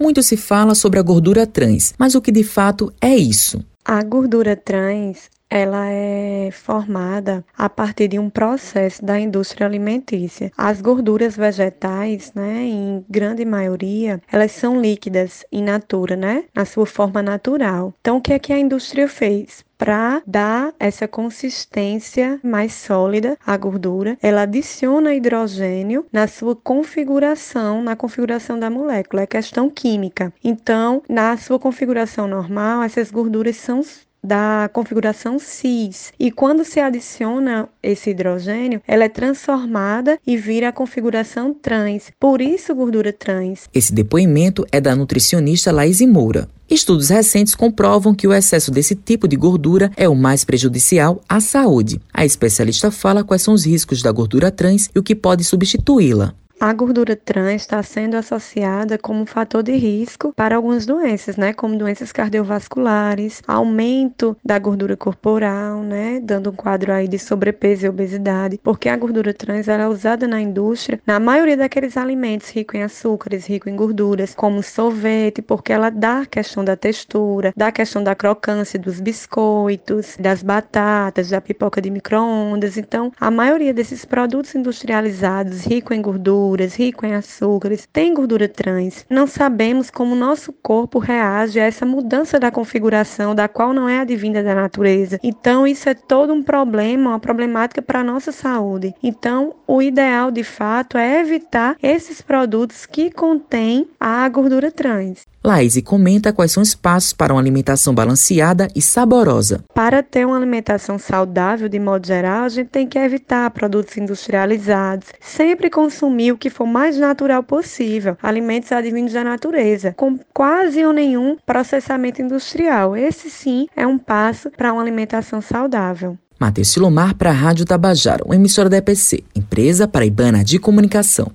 Muito se fala sobre a gordura trans, mas o que de fato é isso? A gordura trans ela é formada a partir de um processo da indústria alimentícia. As gorduras vegetais, né, em grande maioria, elas são líquidas in natura, né, na sua forma natural. Então, o que é que a indústria fez? para dar essa consistência mais sólida à gordura, ela adiciona hidrogênio na sua configuração, na configuração da molécula, é questão química. Então, na sua configuração normal, essas gorduras são da configuração cis. E quando se adiciona esse hidrogênio, ela é transformada e vira a configuração trans. Por isso, gordura trans. Esse depoimento é da nutricionista Laís Moura. Estudos recentes comprovam que o excesso desse tipo de gordura é o mais prejudicial à saúde. A especialista fala quais são os riscos da gordura trans e o que pode substituí-la. A gordura trans está sendo associada como um fator de risco para algumas doenças, né, como doenças cardiovasculares, aumento da gordura corporal, né, dando um quadro aí de sobrepeso e obesidade, porque a gordura trans é usada na indústria na maioria daqueles alimentos ricos em açúcares, ricos em gorduras, como sorvete, porque ela dá a questão da textura, dá a questão da crocância dos biscoitos, das batatas, da pipoca de micro-ondas. Então, a maioria desses produtos industrializados ricos em gordura gorduras, rico em açúcares, tem gordura trans. Não sabemos como nosso corpo reage a essa mudança da configuração, da qual não é advinda da natureza. Então, isso é todo um problema, uma problemática para a nossa saúde. Então, o ideal de fato é evitar esses produtos que contêm a gordura trans. Laís comenta quais são os passos para uma alimentação balanceada e saborosa. Para ter uma alimentação saudável, de modo geral, a gente tem que evitar produtos industrializados, sempre consumir que for mais natural possível, alimentos advindos da natureza, com quase ou nenhum processamento industrial. Esse sim é um passo para uma alimentação saudável. Matheus Silomar para a Rádio Tabajara, uma emissora da EPC, Empresa Paraibana de Comunicação.